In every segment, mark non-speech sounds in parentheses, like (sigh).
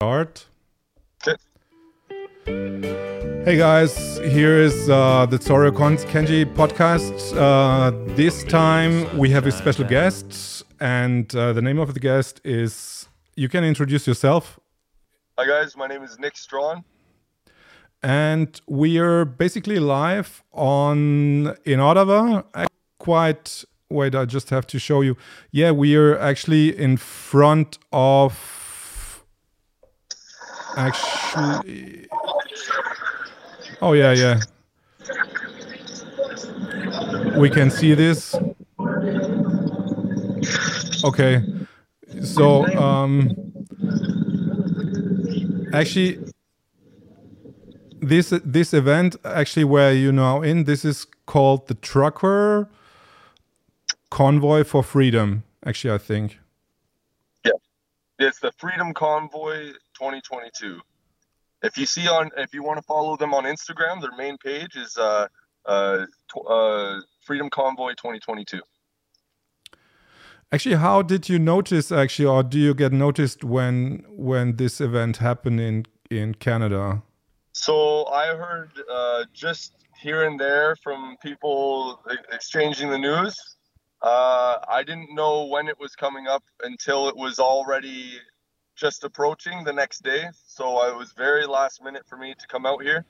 start. Hey guys, here is uh, the Tsorio Kenji podcast. Uh, this time we have a special guest, and uh, the name of the guest is. You can introduce yourself. Hi guys, my name is Nick Strawn. And we are basically live on in Ottawa. Quite wait, I just have to show you. Yeah, we are actually in front of actually oh yeah yeah. We can see this. Okay so um actually this this event actually where you now in this is called the trucker convoy for freedom actually i think it's the freedom convoy 2022. If you see on, if you want to follow them on Instagram, their main page is uh, uh, uh, Freedom Convoy 2022. Actually, how did you notice? Actually, or do you get noticed when when this event happened in in Canada? So I heard uh, just here and there from people exchanging the news. Uh, I didn't know when it was coming up until it was already just approaching the next day. So it was very last minute for me to come out here.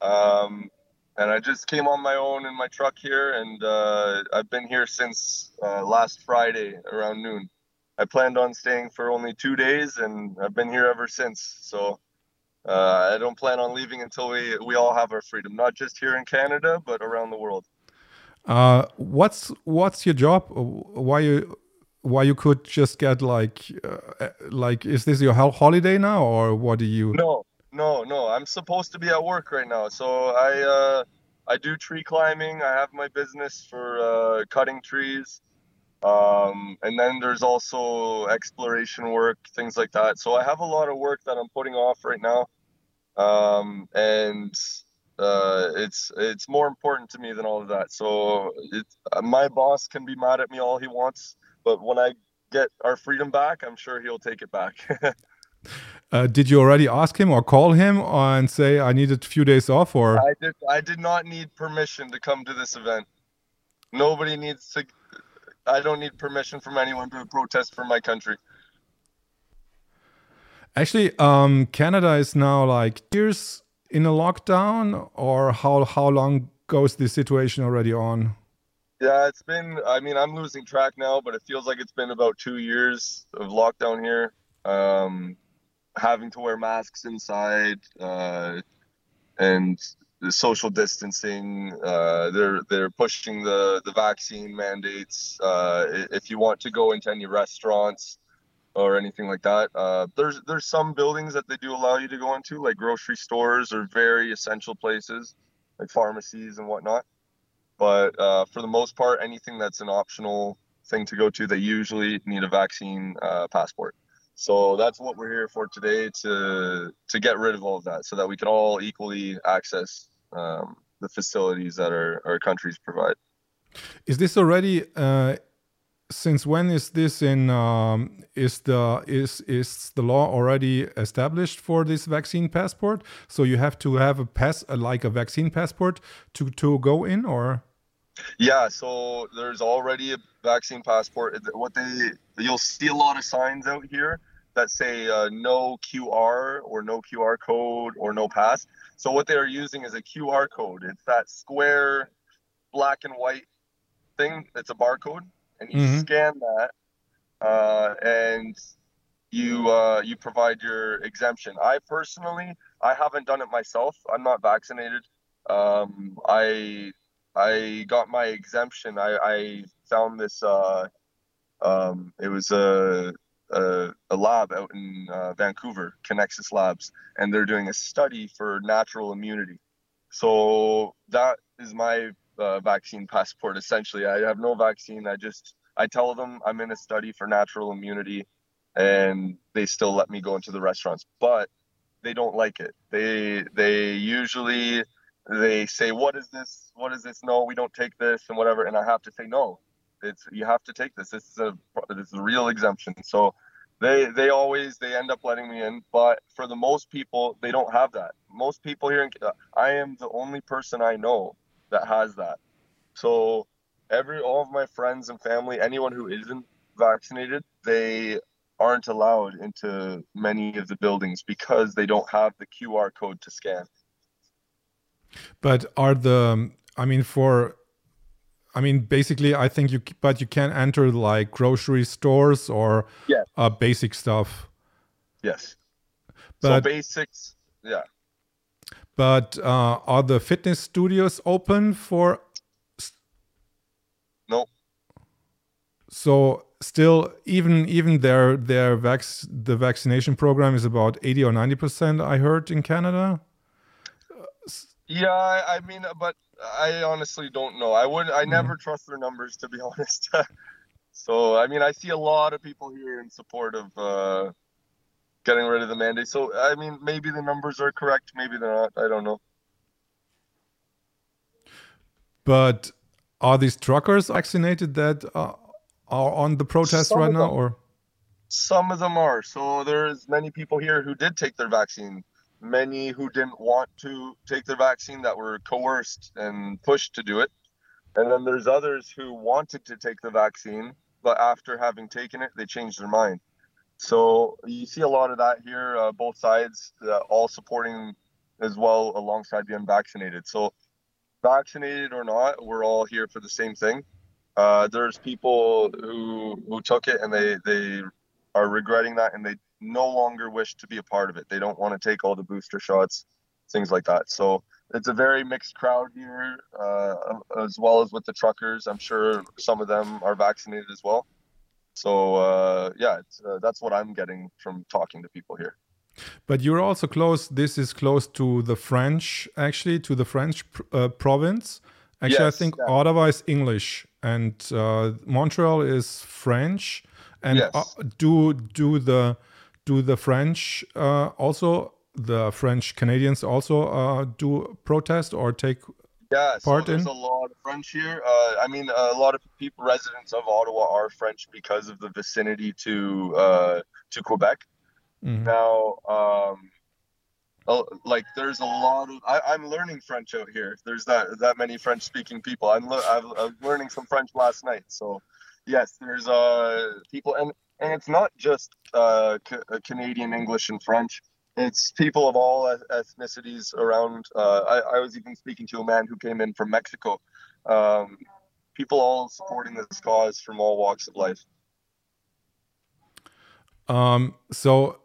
Um, and I just came on my own in my truck here, and uh, I've been here since uh, last Friday around noon. I planned on staying for only two days, and I've been here ever since. So uh, I don't plan on leaving until we we all have our freedom, not just here in Canada, but around the world. Uh, what's what's your job? Why you why you could just get like uh, like is this your holiday now or what do you no no no. I'm supposed to be at work right now. So i uh i do tree climbing. I have my business for uh cutting trees. Um and then there's also exploration work things like that. So i have a lot of work that i'm putting off right now. Um and uh, it's it's more important to me than all of that. So it, my boss can be mad at me all he wants, but when I get our freedom back, I'm sure he'll take it back. (laughs) uh, did you already ask him or call him and say I needed a few days off? Or I did. I did not need permission to come to this event. Nobody needs to. I don't need permission from anyone to protest for my country. Actually, um, Canada is now like years in a lockdown, or how how long goes the situation already on? Yeah, it's been. I mean, I'm losing track now, but it feels like it's been about two years of lockdown here. Um, having to wear masks inside, uh, and the social distancing. Uh, they're they're pushing the the vaccine mandates. Uh, if you want to go into any restaurants or anything like that, uh, there's there's some buildings that they do allow you to go into, like grocery stores or very essential places, like pharmacies and whatnot. But uh, for the most part, anything that's an optional thing to go to, they usually need a vaccine uh, passport. So that's what we're here for today to to get rid of all of that, so that we can all equally access um, the facilities that our, our countries provide. Is this already? Uh, since when is this in? Um, is the is is the law already established for this vaccine passport? So you have to have a pass, like a vaccine passport, to to go in, or? Yeah, so there's already a vaccine passport. What they you'll see a lot of signs out here that say uh, no QR or no QR code or no pass. So what they are using is a QR code. It's that square black and white thing. It's a barcode, and you mm-hmm. scan that, uh, and you uh, you provide your exemption. I personally, I haven't done it myself. I'm not vaccinated. Um, I I got my exemption. I, I found this. Uh, um, it was a, a, a lab out in uh, Vancouver, Connexus Labs, and they're doing a study for natural immunity. So that is my uh, vaccine passport. Essentially, I have no vaccine. I just I tell them I'm in a study for natural immunity, and they still let me go into the restaurants, but they don't like it. They they usually they say, "What is this? What is this? No, we don't take this and whatever." And I have to say, "No, it's you have to take this. This is a this is a real exemption." So they they always they end up letting me in but for the most people they don't have that most people here in i am the only person i know that has that so every all of my friends and family anyone who isn't vaccinated they aren't allowed into many of the buildings because they don't have the qr code to scan but are the i mean for I mean, basically, I think you, but you can enter like grocery stores or yeah. uh, basic stuff. Yes. But, so basics, yeah. But uh, are the fitness studios open for? No. So still, even even their their vac the vaccination program is about eighty or ninety percent. I heard in Canada. Yeah, I mean, but I honestly don't know. I would. I mm-hmm. never trust their numbers to be (laughs) honest. so I mean, I see a lot of people here in support of uh, getting rid of the mandate. So I mean, maybe the numbers are correct. Maybe they're not. I don't know. But are these truckers vaccinated that uh, are on the protest some right now, or? Some of them are. So there's many people here who did take their vaccine many who didn't want to take their vaccine that were coerced and pushed to do it. And then there's others who wanted to take the vaccine, but after having taken it, they changed their mind. So you see a lot of that here, uh, both sides, uh, all supporting as well alongside the unvaccinated. So, vaccinated or not, we're all here for the same thing. Uh, there's people who who took it and they they are regretting that and they no longer wish to be a part of it. They don't want to take all the booster shots, things like that. So it's a very mixed crowd here, uh, as well as with the truckers. I'm sure some of them are vaccinated as well. So uh, yeah, uh, that's what I'm getting from talking to people here. But you're also close. This is close to the French, actually, to the French uh, province. Actually, yes, I think yeah. Ottawa is English and uh, Montreal is French. And yes. Uh, do do the do the French uh, also the French Canadians also uh, do protest or take yeah, so there's a lot of French here. Uh, I mean, a lot of people, residents of Ottawa, are French because of the vicinity to uh, to Quebec. Mm-hmm. Now, um, like there's a lot of I, am learning French out here. There's that that many French speaking people. I'm le- I was learning some French last night. So yes, there's uh people and and it's not just uh, uh, Canadian English and French. It's people of all ethnicities around. Uh, I, I, was even speaking to a man who came in from Mexico. Um, people all supporting this cause from all walks of life. Um, so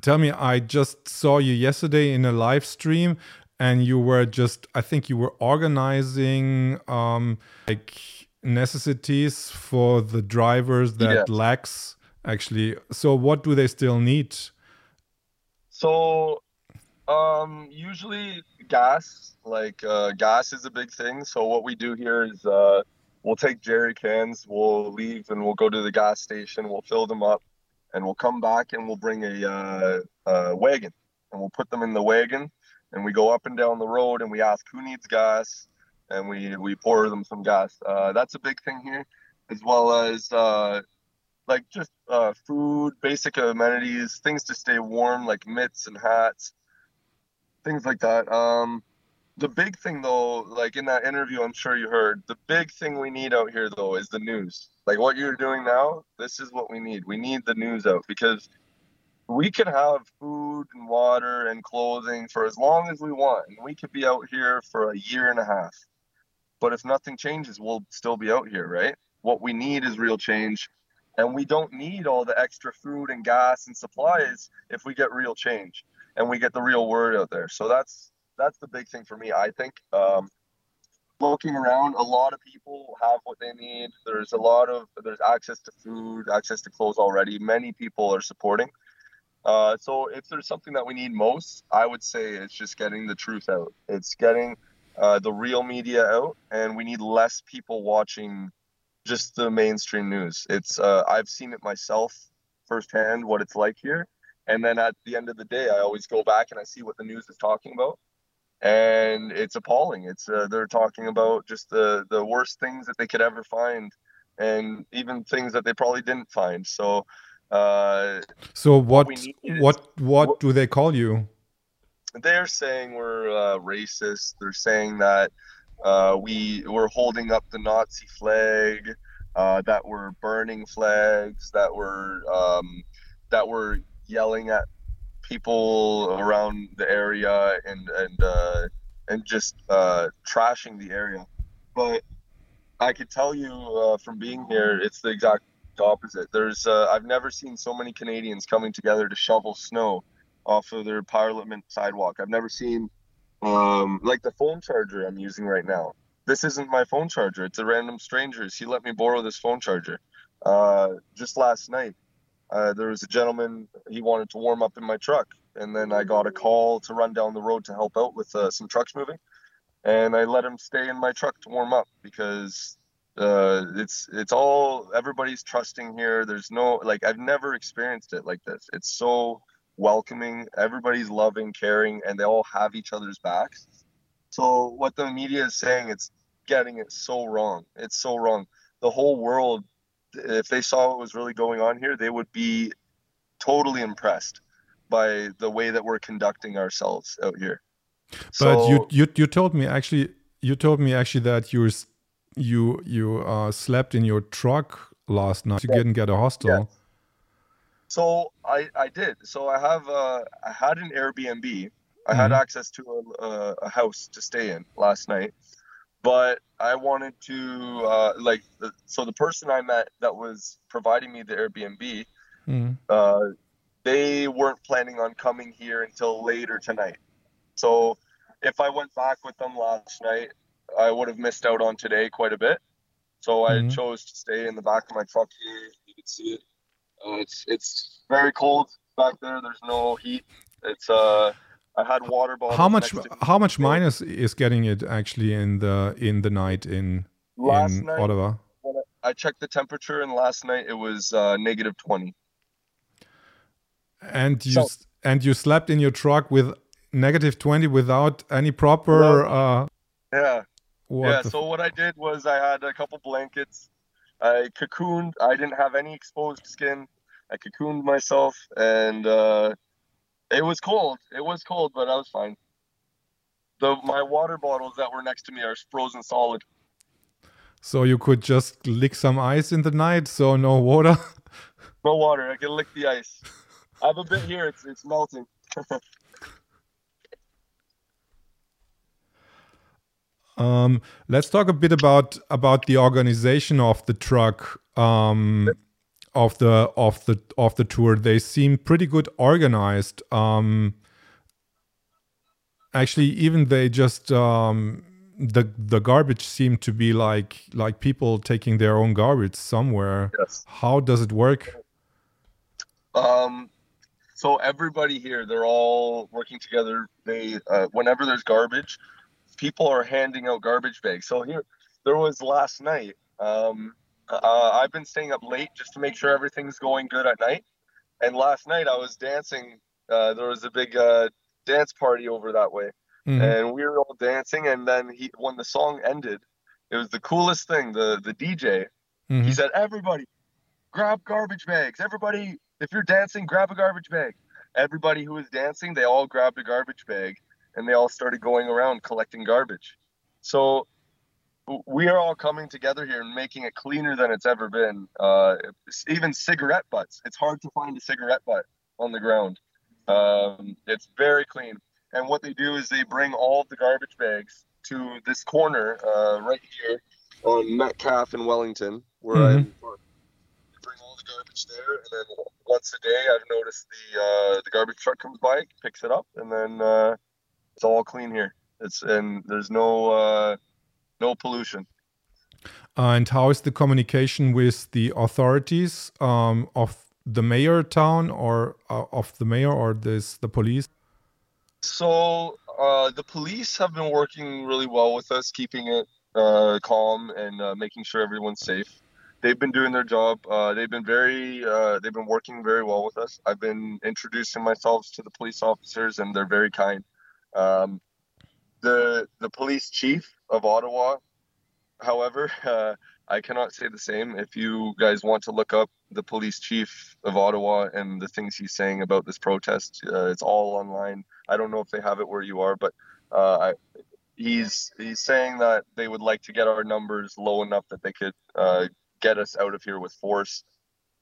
tell me, I just saw you yesterday in a live stream and you were just, I think you were organizing um, like necessities for the drivers that yes. lacks actually. So what do they still need? So um usually gas, like uh gas is a big thing. So what we do here is uh we'll take jerry cans, we'll leave and we'll go to the gas station, we'll fill them up and we'll come back and we'll bring a, uh, a wagon and we'll put them in the wagon and we go up and down the road and we ask who needs gas and we we pour them some gas. Uh, that's a big thing here, as well as uh, like just uh, food, basic amenities, things to stay warm, like mitts and hats, things like that. Um, the big thing though, like in that interview, I'm sure you heard, the big thing we need out here though is the news. Like what you're doing now, this is what we need. We need the news out because we can have food and water and clothing for as long as we want, and we could be out here for a year and a half. But if nothing changes, we'll still be out here, right? What we need is real change. And we don't need all the extra food and gas and supplies if we get real change and we get the real word out there. So that's that's the big thing for me, I think. Um, looking around, a lot of people have what they need. There's a lot of there's access to food, access to clothes already. Many people are supporting. Uh, so if there's something that we need most, I would say it's just getting the truth out. It's getting uh, the real media out, and we need less people watching just the mainstream news. It's uh, I've seen it myself firsthand what it's like here, and then at the end of the day, I always go back and I see what the news is talking about, and it's appalling. It's uh, they're talking about just the the worst things that they could ever find, and even things that they probably didn't find. So. Uh, So what need is- what what what- do they call you? they're saying we're uh, racist. They're saying that uh, we we're holding up the Nazi flag, uh, that we're burning flags, that we're um, that we're yelling at people around the area and and uh, and just uh, trashing the area. But I could tell you uh, from being here, it's the exact opposite. There's I've never seen so many Canadians coming together to shovel snow off of their Parliament sidewalk. I've never seen um, like the phone charger I'm using right now. This isn't my phone charger. It's a random stranger's. He let me borrow this phone charger. Uh, just last night, uh, there was a gentleman. He wanted to warm up in my truck, and then I got a call to run down the road to help out with uh, some trucks moving, and I let him stay in my truck to warm up because uh, it's it's all everybody's trusting here. There's no like I've never experienced it like this. It's so welcoming. Everybody's loving, caring, and they all have each other's backs. So what the media is saying, it's getting it so wrong. It's so wrong. The whole world, if they saw what was really going on here, they would be totally impressed by the way that we're conducting ourselves out here. But you So- you you told me actually you told me actually that you you you uh, slept in your truck last night. You Yeah. didn't get a hostel. So I I did. So I have uh I had an Airbnb. I had Mhm. access to a, a, a house to stay in last night, but I wanted to uh like the, so the person I met that was providing me the Airbnb, Mhm. uh, they weren't planning on coming here until later tonight. So if I went back with them last night, I would have missed out on today quite a bit. So I Mhm. chose to stay in the back of my truck here. You can see it. Uh, it's it's very cold back there. There's no heat. It's uh I had water bottles. How much next to me. how much minus is getting it actually in the in the night in Last in night Ottawa? I checked the temperature, and last night it was uh, negative twenty. And you So- and you slept in your truck with negative 20 without any proper uh Yeah. yeah. So what I did was I had a couple blankets. I cocooned. I didn't have any exposed skin. I cocooned myself, and uh, it was cold. It was cold, but I was fine. The my water bottles that were next to me are frozen solid. so you could just lick some ice in the night so no water (laughs) No water. I can lick the ice. I have a bit here. It's it's melting. (laughs) Um, let's talk a bit about about the organization of the truck um, of the of the of the tour. They seem pretty good organized. Um, actually, even they just um, the the garbage seemed to be like like people taking their own garbage somewhere. Yes. How does it work? Um, so everybody here, they're all working together. They, uh, whenever there's garbage, people are handing out garbage bags. So here, there was last night. Um, uh, I've been staying up late just to make sure everything's going good at night. And last night I was dancing. Uh, there was a big uh, dance party over that way, Mhm. and we were all dancing. And then he, when the song ended, it was the coolest thing. The the DJ, he Mhm. said, "Everybody, grab garbage bags. Everybody, if you're dancing, grab a garbage bag." Everybody who was dancing, they all grabbed a garbage bag, and they all started going around collecting garbage. So we are all coming together here and making it cleaner than it's ever been. Uh, even cigarette butts. It's hard to find a cigarette butt on the ground. Um, it's very clean. And what they do is they bring all of the garbage bags to this corner uh, right here on Metcalfe and Wellington, where Mhm. I'm. They bring all the garbage there, and then once a day, I've noticed the uh, the garbage truck comes by, picks it up, and then uh, it's all clean here. It's and there's no uh, no pollution. And how is the communication with the authorities um, of the mayor town or uh, of the mayor or this the police? So uh, the police have been working really well with us, keeping it uh, calm and uh, making sure everyone's safe. They've been doing their job. Uh, they've been very, uh, they've been working very well with us. I've been introducing myself to the police officers, and they're very kind. Um, the the police chief of Ottawa, however, (laughs) uh, I cannot say the same. If you guys want to look up the police chief of Ottawa and the things he's saying about this protest, uh, it's all online. I don't know if they have it where you are, but uh, I, he's he's saying that they would like to get our numbers low enough that they could uh, get us out of here with force.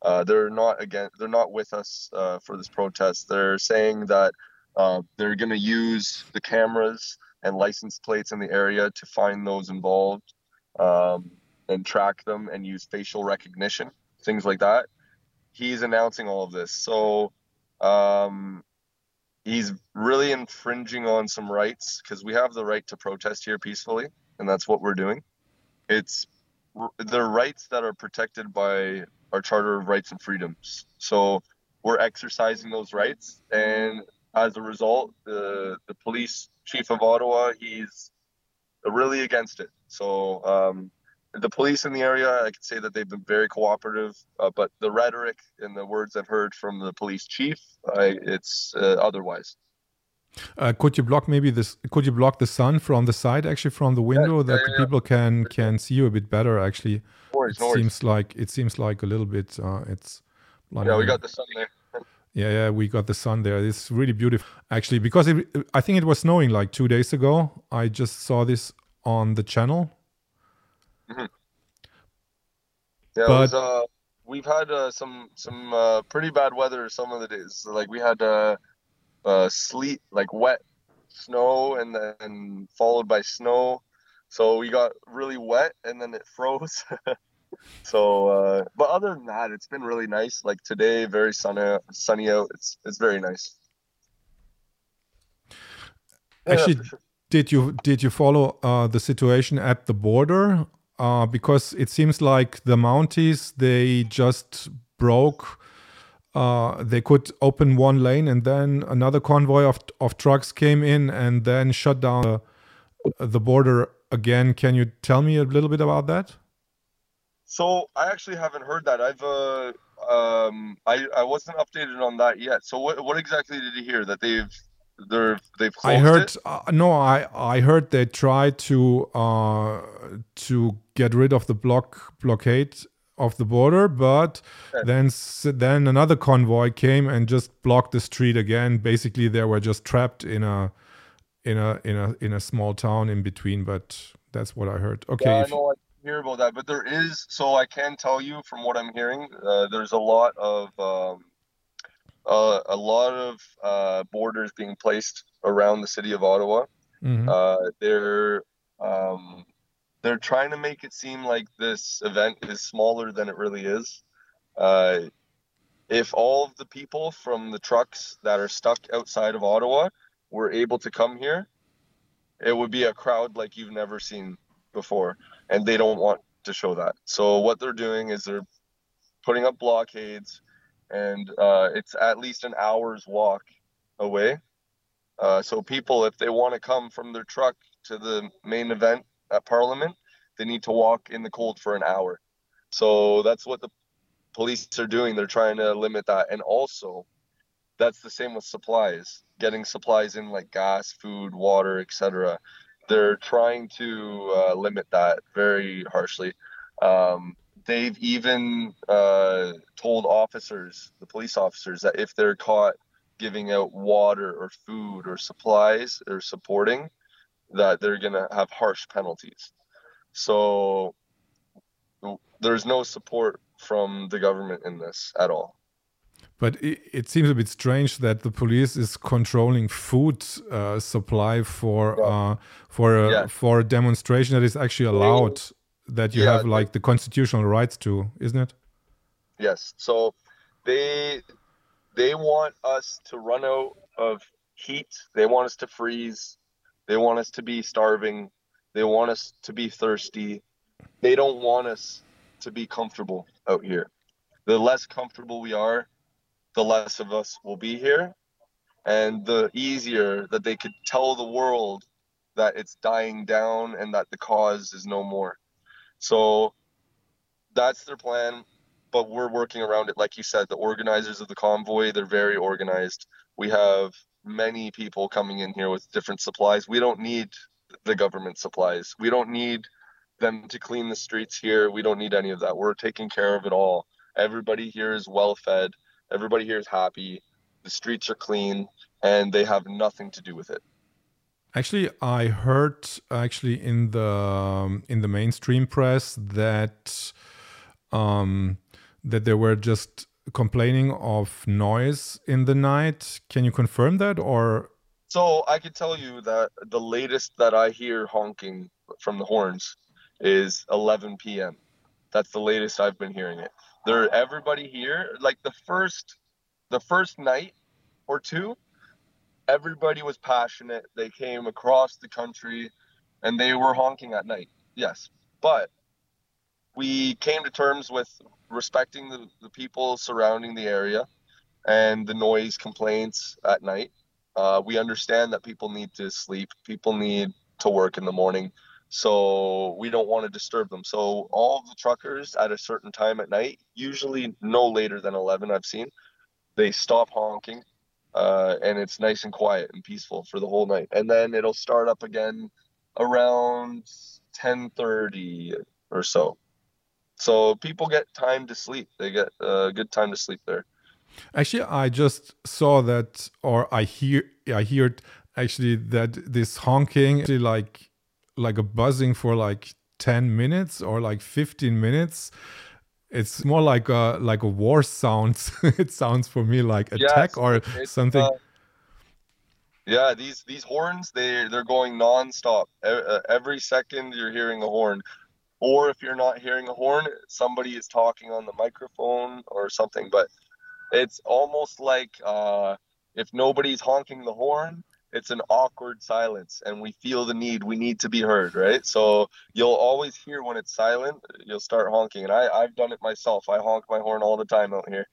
Uh, they're not again. They're not with us uh, for this protest. They're saying that uh, they're going to use the cameras and license plates in the area to find those involved um, and track them and use facial recognition, things like that. He's announcing all of this. So um, he's really infringing on some rights because we have the right to protest here peacefully, and that's what we're doing. It's the rights that are protected by our Charter of Rights and Freedoms. So we're exercising those rights, and as a result, the the police chief of Ottawa, he's really against it. So um, the police in the area, I could say that they've been very cooperative, uh, but the rhetoric and the words I've heard from the police chief, I, it's uh, otherwise. Uh, could you block maybe this? Could you block the sun from the side, actually, from the window, yeah, that yeah, yeah. people can can see you a bit better? Actually, no worries, it no seems like it seems like a little bit. Uh, it's yeah, we got the sun there. Yeah, yeah, we got the sun there. It's really beautiful, actually, because it, I think it was snowing like two days ago. I just saw this on the channel. Mm-hmm. Yeah, but, was, uh, we've had uh, some some uh, pretty bad weather some of the days. So, like we had uh, uh, sleet, like wet snow, and then followed by snow. So we got really wet, and then it froze. (laughs) so uh, but other than that it's been really nice. Like today very sunny sunny out. It's it's very nice. Actually yeah, sure. did you did you follow uh, the situation at the border? Uh, because it seems like the mounties they just broke uh, they could open one lane and then another convoy of, of trucks came in and then shut down the, the border again. Can you tell me a little bit about that so I actually haven't heard that. I've uh, um, I I wasn't updated on that yet. So what what exactly did you hear that they've they're they've I heard uh, no, I I heard they tried to uh to get rid of the block blockade of the border, but okay. then then another convoy came and just blocked the street again. Basically, they were just trapped in a in a in a in a small town in between. But that's what I heard. Okay. Yeah, I know hear about that, but there is. So I can tell you from what I'm hearing, uh, there's a lot of um, uh, a lot of uh, borders being placed around the city of Ottawa. Mm-hmm. Uh, they're um, they're trying to make it seem like this event is smaller than it really is. Uh, if all of the people from the trucks that are stuck outside of Ottawa were able to come here, it would be a crowd like you've never seen before and they don't want to show that. So what they're doing is they're putting up blockades, and uh, it's at least an hour's walk away. Uh, so people, if they want to come from their truck to the main event at Parliament, they need to walk in the cold for an hour. So that's what the police are doing. They're trying to limit that, and also that's the same with supplies. Getting supplies in like gas, food, water, etc they're trying to uh, limit that very harshly. Um, they've even uh, told officers, the police officers, that if they're caught giving out water or food or supplies or supporting, that they're going to have harsh penalties. So there's no support from the government in this at all. But it, it, seems a bit strange that the police is controlling food uh, supply for yeah. uh, for a, yeah. for a demonstration that is actually allowed. That you yeah, have like the constitutional rights to, isn't it? Yes. So they they want us to run out of heat. They want us to freeze. They want us to be starving. They want us to be thirsty. They don't want us to be comfortable out here. The less comfortable we are, the less of us will be here and the easier that they could tell the world that it's dying down and that the cause is no more. So that's their plan, but we're working around it. Like you said, the organizers of the convoy, they're very organized. We have many people coming in here with different supplies. We don't need the government supplies. We don't need them to clean the streets here. We don't need any of that. We're taking care of it all. Everybody here is well fed. Everybody here is happy. The streets are clean, and they have nothing to do with it. Actually, I heard actually in the um, in the mainstream press that um, that they were just complaining of noise in the night. Can you confirm that, or? So I can tell you that the latest that I hear honking from the horns is 11 p.m. That's the latest I've been hearing it. There, everybody here, like the first, the first night or two, everybody was passionate. They came across the country, and they were honking at night. Yes, but we came to terms with respecting the, the people surrounding the area and the noise complaints at night. Uh, we understand that people need to sleep, people need to work in the morning, so we don't want to disturb them. So all the truckers at a certain time at night, usually no later than 11, I've seen, they stop honking, uh, and it's nice and quiet and peaceful for the whole night. And then it'll start up again around 10:30 or so. So people get time to sleep. They get a good time to sleep there. Actually, I just saw that, or I hear, I heard actually that this honking, actually like, like a buzzing for like ten minutes or like fifteen minutes. It's more like a like a war sound. (laughs) it sounds for me like attack Yes, or something. uh, yeah, these these horns they they're going nonstop. Uh, Every second you're hearing a horn, or if you're not hearing a horn, somebody is talking on the microphone or something. But it's almost like uh, if nobody's honking the horn, it's an awkward silence, and we feel the need. We need to be heard, right? So you'll always hear when it's silent. You'll start honking, and I I've done it myself. I honk my horn all the time out here.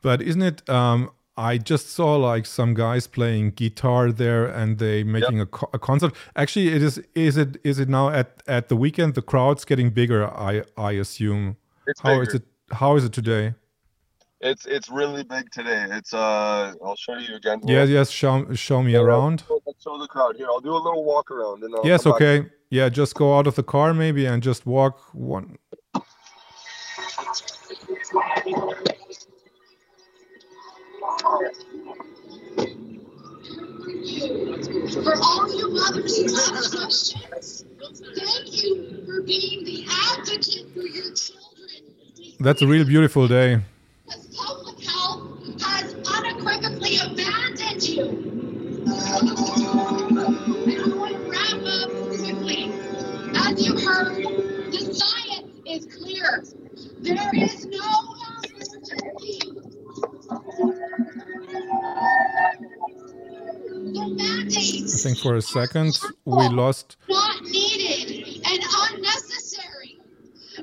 But isn't it? Um, I just saw like some guys playing guitar there, and they making a, co- a concert. Actually, it is. Is it? Is it now at at the weekend? The crowd's getting bigger. I I assume. It's How is bigger. it? How is it today? It's it's really big today. It's uh I'll show you again. Yes, yes. Show show me Yeah, around. Let's show the crowd here. I'll do a little walk around and I'll Yes, come back. okay. Yeah, just go out of the car maybe and just walk one. For all you mothers who have questions, thank you for being the advocate for your children. That's a real beautiful day. For a second we lost. not needed and unnecessary.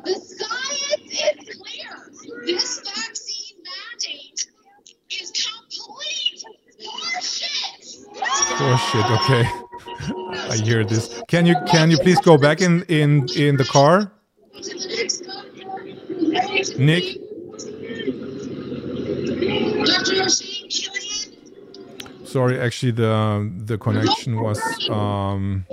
The science is clear. This vaccine mandate is complete horseshit. Oh shit! Okay, (laughs) I hear this. Can you can you please go back in in in the car? To the next one. Nick? Sorry, actually the the connection was. Um,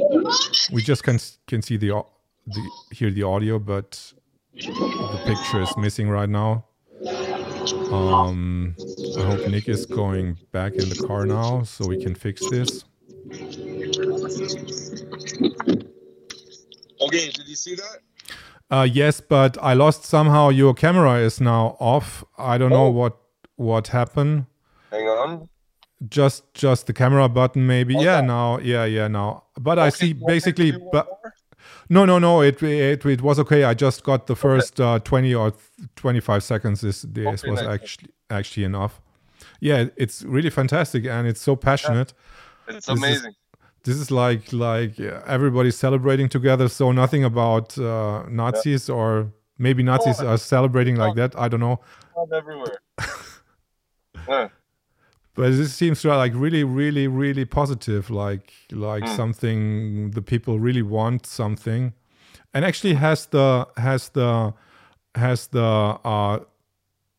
we just can can see the, the hear the audio, but the picture is missing right now. Um, I hope Nick is going back in the car now, so we can fix this. Okay, did you see that? Uh, yes, but I lost somehow. Your camera is now off. I don't know Oh. what what happened. Hang on. Just just the camera button, maybe. Yeah, now. Yeah, yeah, now. But I see you want me to basically. But more? no, no, no. It it it was okay. I just got the first uh, twenty or twenty five seconds. This this Okay, was nice. actually actually enough. Yeah, it's really fantastic and it's so passionate. It's this is- amazing. This is like like yeah, everybody's celebrating together. So nothing about uh, Nazis or maybe Nazis Oh, are celebrating like that. I don't know. Everywhere. (laughs) Yeah. But this seems to like really really really positive like like Mm. something the people really want something. And actually has the has the has the uh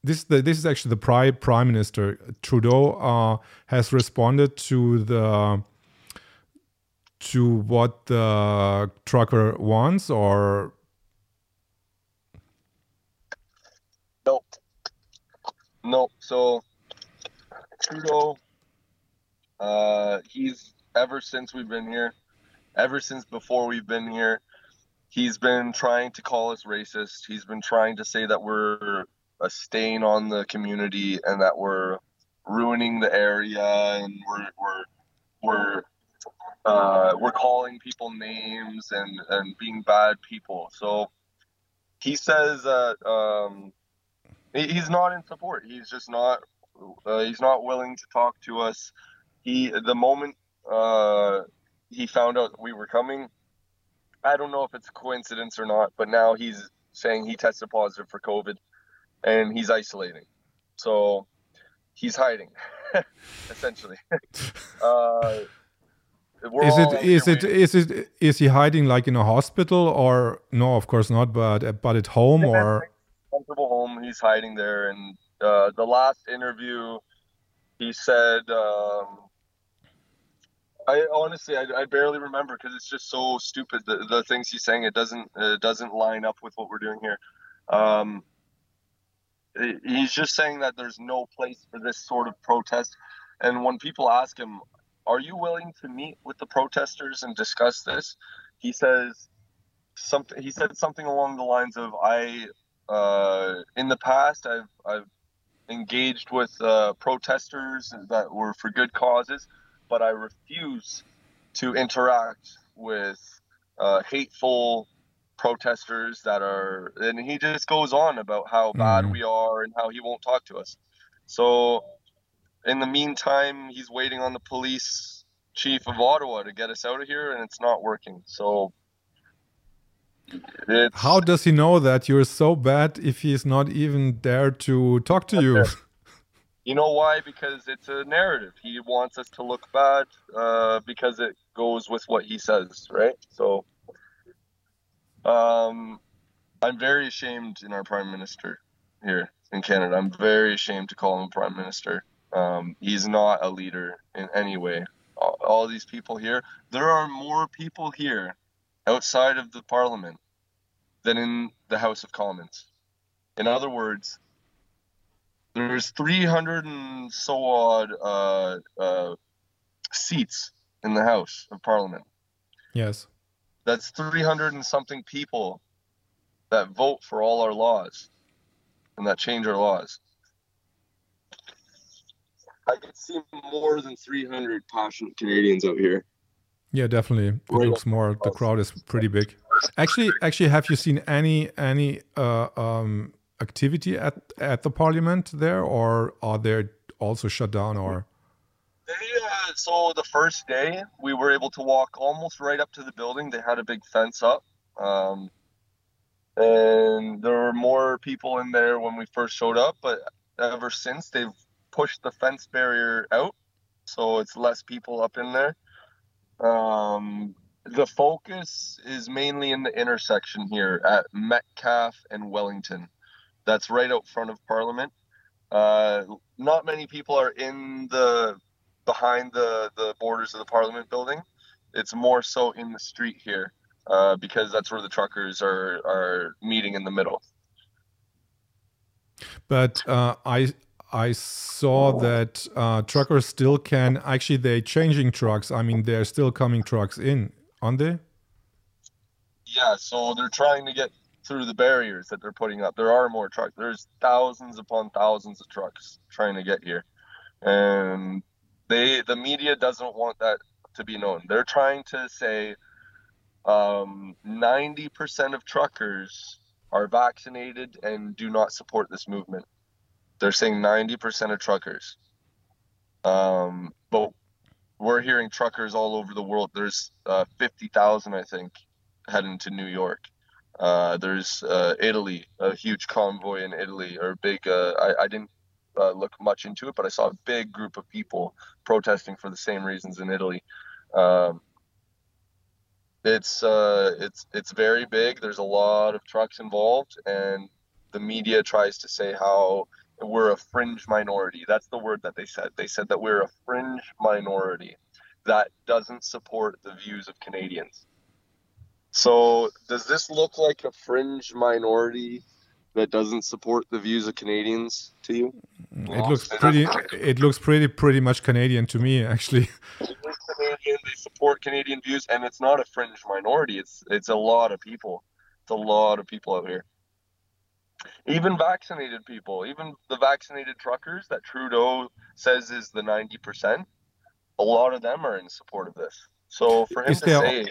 this the, this is actually the prime prime minister Trudeau uh has responded to the to what the trucker wants, or? No no So Trudeau, uh, he's ever since we've been here, ever since before we've been here, he's been trying to call us racist. He's been trying to say that we're a stain on the community and that we're ruining the area and we're we're we're uh, we're calling people names and and being bad people. So he says that um, he's not in support. He's just not. Uh, he's not willing to talk to us. He the moment uh, he found out we were coming, I don't know if it's a coincidence or not, but now he's saying he tested positive for COVID, and he's isolating. So he's hiding, (laughs) essentially. (laughs) uh, is it is it is it is he hiding like in a hospital or no? Of course not, but but at home or comfortable home. He's hiding there. And uh, the last interview, he said, um, I honestly, I, I barely remember because it's just so stupid. The, the things he's saying, it doesn't, it doesn't line up with what we're doing here. Um, he's just saying that there's no place for this sort of protest. And when people ask him, "Are you willing to meet with the protesters and discuss this?" He says something. He said something along the lines of, "I uh, in the past, I've I've engaged with uh, protesters that were for good causes, but I refuse to interact with uh, hateful protesters that are." And he just goes on about how bad Mhm. we are and how he won't talk to us. So, in the meantime, he's waiting on the police chief of Ottawa to get us out of here, and it's not working. So. It's, how does he know that you're so bad if he's not even there to talk to you? You know why? Because it's a narrative. He wants us to look bad uh, because it goes with what he says, right? So, um, I'm very ashamed in our prime minister here in Canada. I'm very ashamed to call him prime minister. Um, he's not a leader in any way. All, all these people here, there are more people here outside of the parliament than in the House of Commons. In other words, there's 300 and so odd uh, uh, seats in the House of Parliament. yes. That's 300 and something people that vote for all our laws and that change our laws. I could see more than 300 passionate Canadians out here. Yeah, definitely. It looks more. The crowd is pretty big. Actually, actually, have you seen any any uh, um, activity at at the parliament there, or are they also shut down? Or They, uh, so the first day we were able to walk almost right up to the building. They had a big fence up, um, and there were more people in there when we first showed up. But ever since, they've pushed the fence barrier out, so it's less people up in there. Um, the focus is mainly in the intersection here at Metcalfe and Wellington. That's right out front of Parliament. Uh, not many people are in the behind the the borders of the Parliament building. It's more so in the street here uh, because that's where the truckers are are meeting in the middle. but uh, I I saw that uh, truckers still can actually they're changing trucks. I mean, they're still coming trucks in, aren't they? Yeah, so they're trying to get through the barriers that they're putting up. There are more trucks. There's thousands upon thousands of trucks trying to get here, and they the media doesn't want that to be known. They're trying to say um, 90% of truckers are vaccinated and do not support this movement. They're saying 90% of truckers. Um, but we're hearing truckers all over the world. There's uh, 50,000, I think, heading to New York. Uh, there's uh, Italy, a huge convoy in Italy, or a big. Uh, I, I didn't uh, look much into it, but I saw a big group of people protesting for the same reasons in Italy. Um, it's uh, it's it's very big. There's a lot of trucks involved, and the media tries to say how we're a fringe minority. That's the word that they said. They said that we're a fringe minority. that doesn't support the views of Canadians. So, does this look like a fringe minority that doesn't support the views of Canadians to you? Mm, it looks pretty. It looks pretty pretty much Canadian to me, actually. (laughs) Canadian. They support Canadian views, and it's not a fringe minority. It's it's a lot of people. It's a lot of people out here. Even vaccinated people, even the vaccinated truckers that Trudeau says is the ninety percent, a lot of them are in support of this. So for him Is to there- say,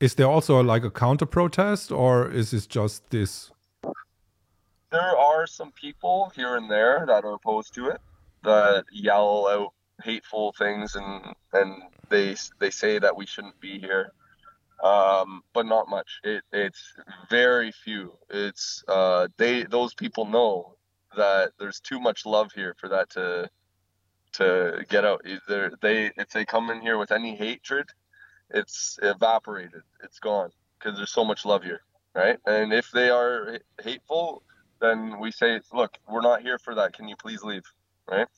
Is there also like a counter protest, or is it just this? there are some people here and there that are opposed to it that yell out hateful things and and they they say that we shouldn't be here um but not much it it's very few it's uh they those people know that there's too much love here for that to to get out either they if they come in here with any hatred it's evaporated it's gone because there's so much love here right and if they are hateful then we say, look, we're not here for that. Can you please leave? Right?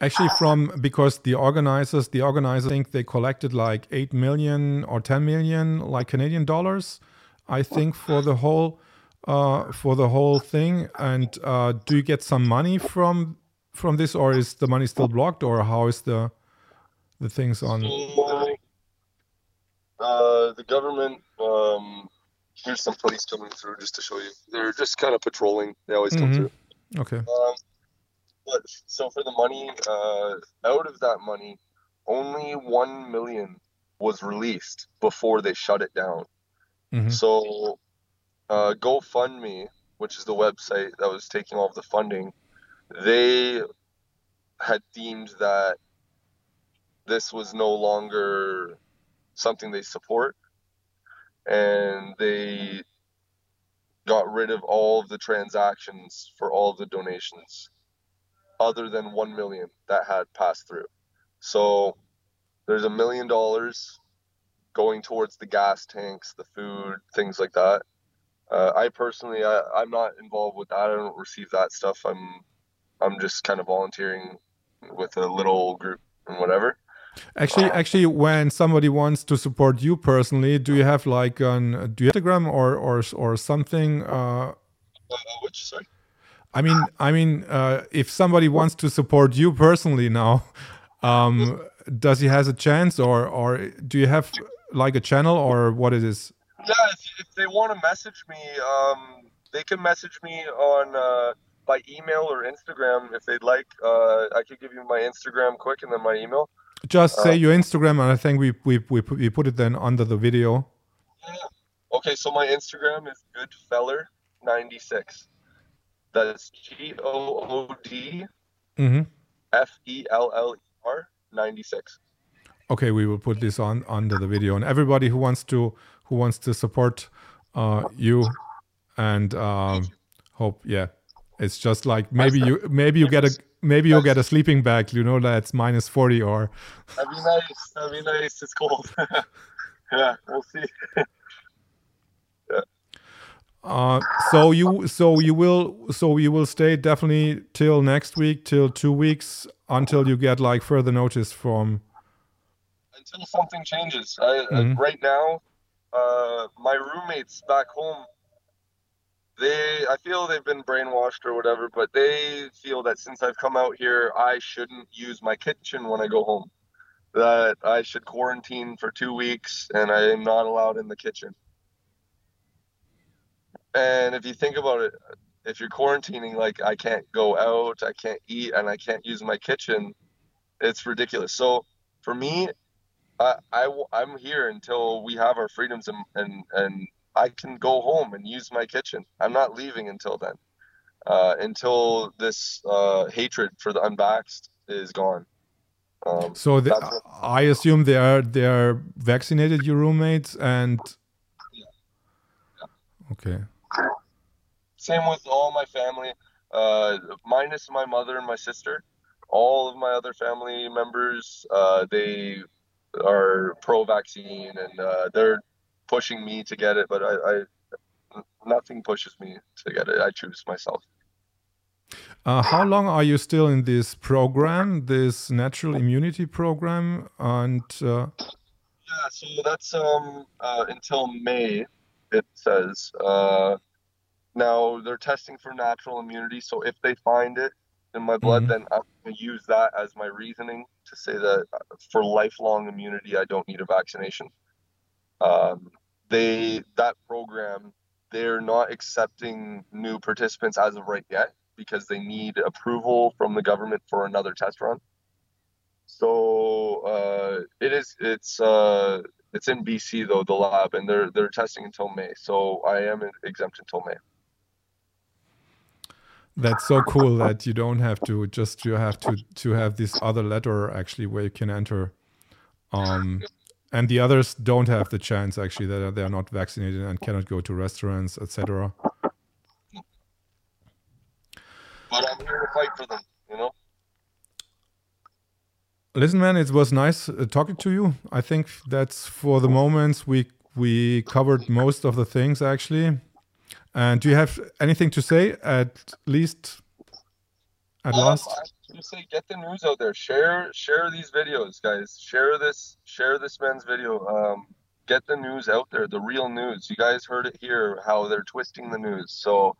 Actually, from because the organizers, the organizers think they collected like eight million or ten million, like Canadian dollars, I think, for the whole, uh, for the whole thing. And uh, do you get some money from from this, or is the money still blocked, or how is the the things on? Uh, the government, um, here's some police coming through just to show you. They're just kind of patrolling. They always come Mhm. through. Okay. Um, but so for the money, uh, out of that money, only one million was released before they shut it down. Mhm. So, uh, GoFundMe, which is the website that was taking all of the funding, they had deemed that this was no longer something they support, and they got rid of all of the transactions for all of the donations, other than one million that had passed through. So, there's a million dollars going towards the gas tanks, the food, things like that. Uh, I personally, I, I'm not involved with that. I don't receive that stuff. I'm, I'm just kind of volunteering with a little group and whatever. Actually, actually, when somebody wants to support you personally, do you have like an do you have Instagram or or or something? Uh, Uh, which, sorry? I mean, I mean, uh, if somebody wants to support you personally now, um, does he has a chance, or or do you have like a channel, or what it is? Yeah, if, if they want to message me, um, they can message me on uh, by email or Instagram if they'd like. Uh, I could give you my Instagram quick and then my email. Just say Uh, your Instagram, and I think we we we put, we put it then under the video. Yeah. Okay, so my Instagram is goodfeller96. That's G O O D hmm F E L L E R 96. Okay, we will put this on under the video, and everybody who wants to who wants to support uh, you and um, hope, yeah, it's just like maybe you maybe you get a maybe you'll get a sleeping bag, you know, that's minus forty or That'd be nice. That'd be nice. It's cold. (laughs) yeah, we'll see. (laughs) Uh, so you so you will so you will stay definitely till next week till two weeks until you get like further notice from until something changes. I, Mhm. uh, right now, uh, my roommates back home, they I feel they've been brainwashed or whatever, but they feel that since I've come out here, I shouldn't use my kitchen when I go home. That I should quarantine for two weeks and I am not allowed in the kitchen. And if you think about it, if you're quarantining, like I can't go out, I can't eat, and I can't use my kitchen, it's ridiculous. So for me, I, I am here until we have our freedoms and, and and I can go home and use my kitchen. I'm not leaving until then. Uh, until this uh, hatred for the unvaxxed is gone. Um, So the, I assume they are they are vaccinated, your roommates, and okay, same with all my family, uh, minus my mother and my sister. All of my other family members, uh, they are pro-vaccine and uh, they're pushing me to get it, but I, I nothing pushes me to get it. I choose myself. Uh, how long are you still in this program, this natural immunity program? And uh, Yeah, so that's um uh, until May. It says. Uh, now they're testing for natural immunity, so if they find it in my blood, Mhm. then I'm gonna use that as my reasoning to say that uh, for lifelong immunity, I don't need a vaccination. Um, they that program, they're not accepting new participants as of right yet because they need approval from the government for another test run. So uh, it is it's uh, it's in BC though the lab and they're they're testing until May. So I am exempt until May. That's so cool that you don't have to just you have to to have this other letter actually where you can enter. Um, and the others don't have the chance actually that they are not vaccinated and cannot go to restaurants, etc. But I'm here to fight for them. You know. Listen, man, it was nice uh, talking to you. I think that's for the moments we we covered most of the things actually. And do you have anything to say at least at Um, last? I was say get the news out there. Share share these videos, guys. Share this share this man's video. Um, get the news out there, the real news. You guys heard it here how they're twisting the news. So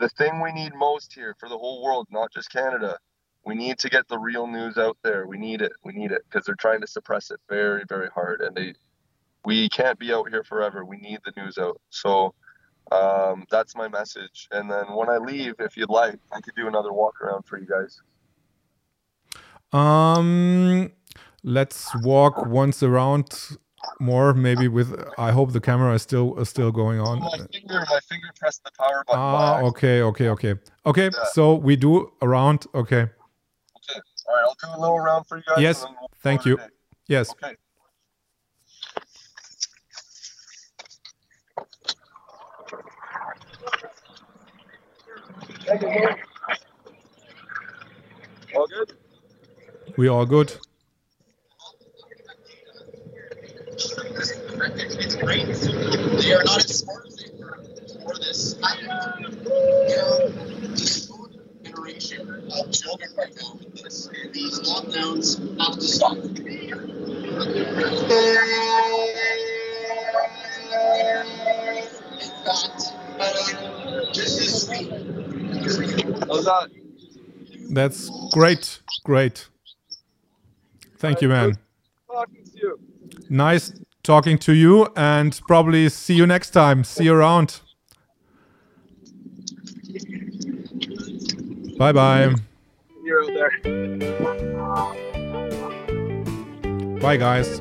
the thing we need most here for the whole world, not just Canada, we need to get the real news out there. We need it. We need it because they're trying to suppress it very, very hard, and they we can't be out here forever. We need the news out. So um, that's my message. And then when I leave, if you'd like, I could do another walk around for you guys. Um, let's walk once around more, maybe with. I hope the camera is still is still going on. My finger, my finger pressed the power button. Ah, okay, okay, okay, okay. Yeah. So we do around. Okay, Okay. All right, I'll do a little round for you guys. Yes, we'll thank you. yes. Okay. All good? We all good. They are not as smart as they were this. This of children right now with this, these lockdowns have to stop. In fact, this is sweet. How's that? That's great, great. Thank you, man. Talking to you. Nice talking to you, and probably see you next time. See you around. Bye bye. You're out there. Bye, guys.